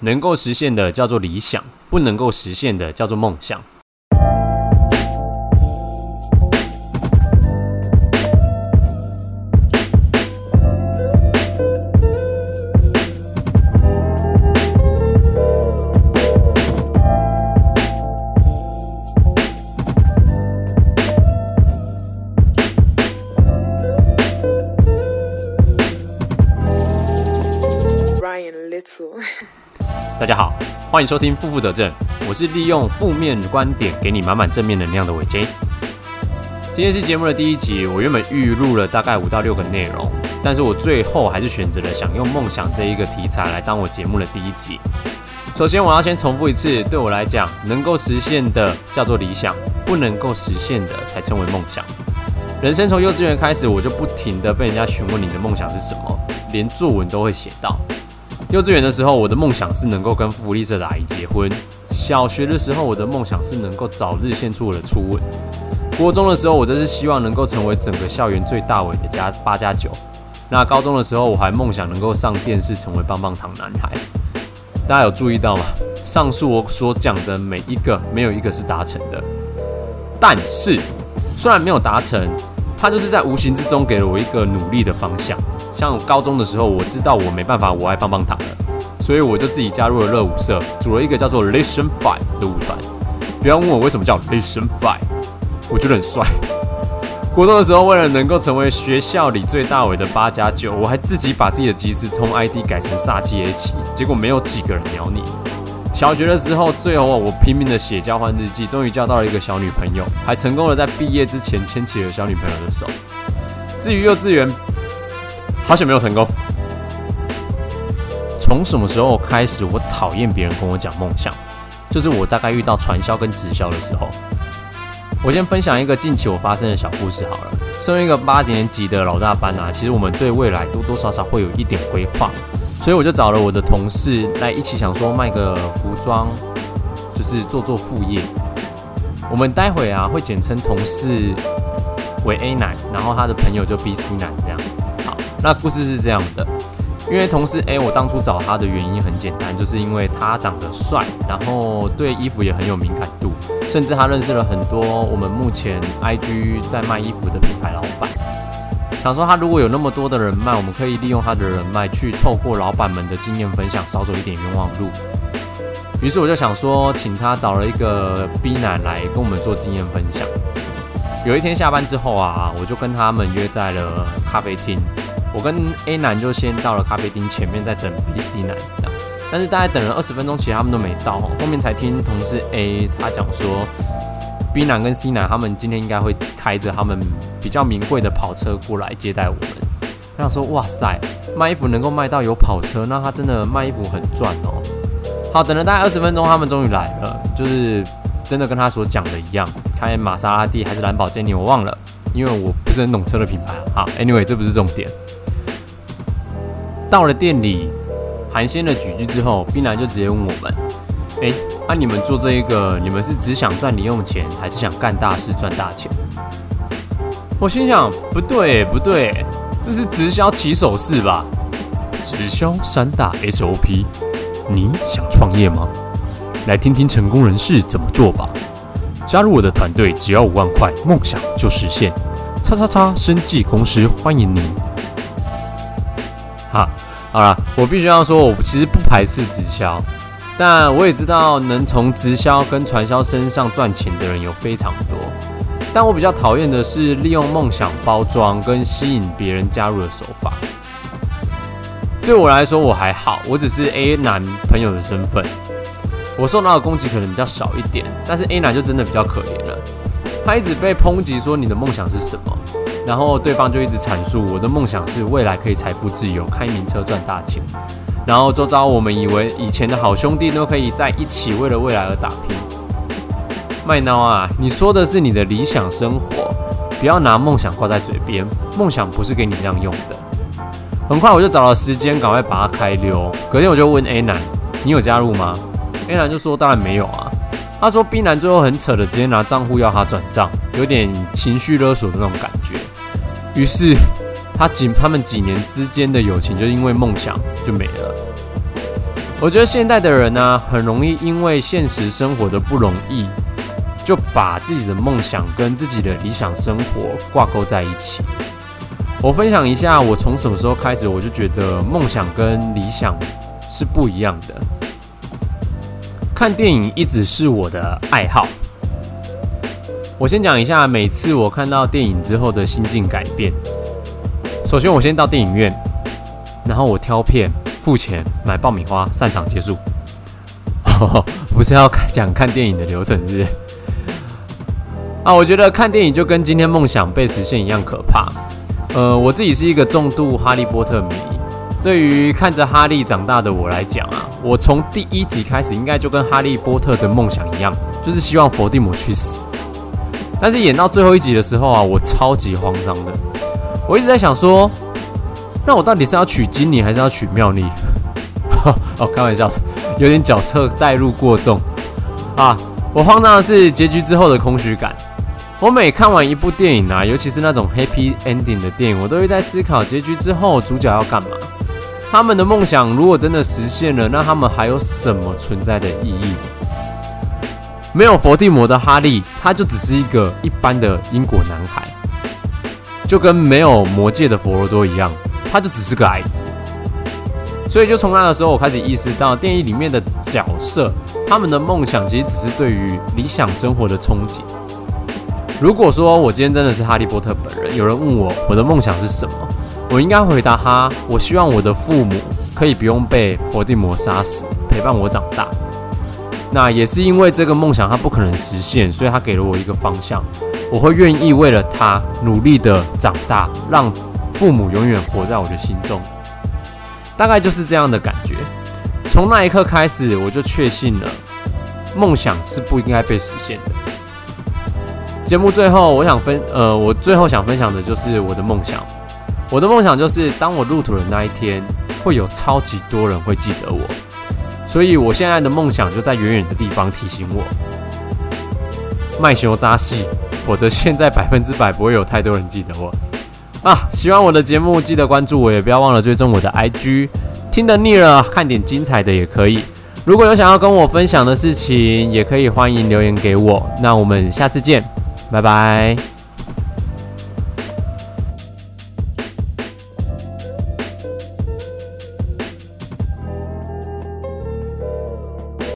能够实现的叫做理想，不能够实现的叫做梦想。大家好，欢迎收听《负负得正》，我是利用负面观点给你满满正面能量的伟 J。今天是节目的第一集，我原本预录了大概五到六个内容，但是我最后还是选择了想用梦想这一个题材来当我节目的第一集。首先，我要先重复一次，对我来讲，能够实现的叫做理想，不能够实现的才称为梦想。人生从幼稚园开始，我就不停的被人家询问你的梦想是什么，连作文都会写到。幼稚园的时候，我的梦想是能够跟福利社的阿姨结婚；小学的时候，我的梦想是能够早日献出我的初吻；国中的时候，我则是希望能够成为整个校园最大伟的加八加九。那高中的时候，我还梦想能够上电视，成为棒棒糖男孩。大家有注意到吗？上述我所讲的每一个，没有一个是达成的。但是，虽然没有达成，他就是在无形之中给了我一个努力的方向。像高中的时候，我知道我没办法，我爱棒棒糖了，所以我就自己加入了热舞社，组了一个叫做 Listen Five 的舞团。不要问我为什么叫 Listen Five，我觉得很帅。国中的时候，为了能够成为学校里最大尾的八加九，我还自己把自己的即时通 ID 改成煞气 H，结果没有几个人鸟你。小学的时候，最后我拼命的写交换日记，终于交到了一个小女朋友，还成功的在毕业之前牵起了小女朋友的手。至于幼稚园，好像没有成功。从什么时候开始，我讨厌别人跟我讲梦想？就是我大概遇到传销跟直销的时候。我先分享一个近期我发生的小故事好了。身为一个八年级的老大班啊，其实我们对未来多多少少会有一点规划，所以我就找了我的同事来一起想说卖个服装，就是做做副业。我们待会啊会简称同事为 A 男，然后他的朋友就 B、C 男这样。好那故事是这样的，因为同事 A，我当初找他的原因很简单，就是因为他长得帅，然后对衣服也很有敏感度，甚至他认识了很多我们目前 IG 在卖衣服的品牌老板。想说他如果有那么多的人脉，我们可以利用他的人脉去透过老板们的经验分享，少走一点冤枉路。于是我就想说，请他找了一个 B 男来跟我们做经验分享。有一天下班之后啊，我就跟他们约在了咖啡厅。我跟 A 男就先到了咖啡厅前面，在等 B、C 男这样，但是大概等了二十分钟，其实他们都没到，后面才听同事 A 他讲说，B 男跟 C 男他们今天应该会开着他们比较名贵的跑车过来接待我们。他想说，哇塞，卖衣服能够卖到有跑车，那他真的卖衣服很赚哦。好，等了大概二十分钟，他们终于来了，就是真的跟他所讲的一样，开玛莎拉蒂还是兰博基尼，我忘了，因为我不是很懂车的品牌。好，Anyway，这不是重点。到了店里，寒暄了几句之后，冰男就直接问我们：“哎，那你们做这一个，你们是只想赚零用钱，还是想干大事赚大钱？”我心想：不对，不对，这是直销起手式吧？直销三大 SOP，你想创业吗？来听听成功人士怎么做吧。加入我的团队，只要五万块，梦想就实现。叉叉叉生技公司欢迎您。好，好了，我必须要说，我其实不排斥直销，但我也知道能从直销跟传销身上赚钱的人有非常多，但我比较讨厌的是利用梦想包装跟吸引别人加入的手法。对我来说，我还好，我只是 A 男朋友的身份，我受到的攻击可能比较少一点，但是 A 男就真的比较可怜了，他一直被抨击说你的梦想是什么？然后对方就一直阐述我的梦想是未来可以财富自由，开名车赚大钱。然后周遭我们以为以前的好兄弟都可以在一起为了未来而打拼。麦孬啊，你说的是你的理想生活，不要拿梦想挂在嘴边，梦想不是给你这样用的。很快我就找了时间，赶快把它开溜。隔天我就问 A 男，你有加入吗？A 男就说当然没有啊。他说 B 男最后很扯的，直接拿账户要他转账，有点情绪勒索的那种感觉。于是，他几他们几年之间的友情就因为梦想就没了。我觉得现代的人呢，很容易因为现实生活的不容易，就把自己的梦想跟自己的理想生活挂钩在一起。我分享一下，我从什么时候开始，我就觉得梦想跟理想是不一样的。看电影一直是我的爱好。我先讲一下，每次我看到电影之后的心境改变。首先，我先到电影院，然后我挑片。付钱买爆米花，散场结束。不是要讲看电影的流程是？啊，我觉得看电影就跟今天梦想被实现一样可怕。呃，我自己是一个重度哈利波特迷，对于看着哈利长大的我来讲啊，我从第一集开始应该就跟哈利波特的梦想一样，就是希望伏地魔去死。但是演到最后一集的时候啊，我超级慌张的，我一直在想说。那我到底是要取金妮还是要取妙丽？哦，开玩笑，有点角色代入过重啊！我慌张的是结局之后的空虚感。我每看完一部电影啊，尤其是那种 happy ending 的电影，我都会在思考结局之后主角要干嘛。他们的梦想如果真的实现了，那他们还有什么存在的意义？没有伏地魔的哈利，他就只是一个一般的英国男孩，就跟没有魔界的佛罗多一样。他就只是个矮子，所以就从那个时候，我开始意识到电影里面的角色，他们的梦想其实只是对于理想生活的憧憬。如果说我今天真的是哈利波特本人，有人问我我的梦想是什么，我应该回答他：我希望我的父母可以不用被伏地魔杀死，陪伴我长大。那也是因为这个梦想他不可能实现，所以他给了我一个方向，我会愿意为了他努力的长大，让。父母永远活在我的心中，大概就是这样的感觉。从那一刻开始，我就确信了，梦想是不应该被实现的。节目最后，我想分，呃，我最后想分享的就是我的梦想。我的梦想就是，当我入土的那一天，会有超级多人会记得我。所以，我现在的梦想就在远远的地方提醒我，卖熊扎戏，否则现在百分之百不会有太多人记得我。啊，喜欢我的节目，记得关注我，也不要忘了追踪我的 IG。听得腻了，看点精彩的也可以。如果有想要跟我分享的事情，也可以欢迎留言给我。那我们下次见，拜拜。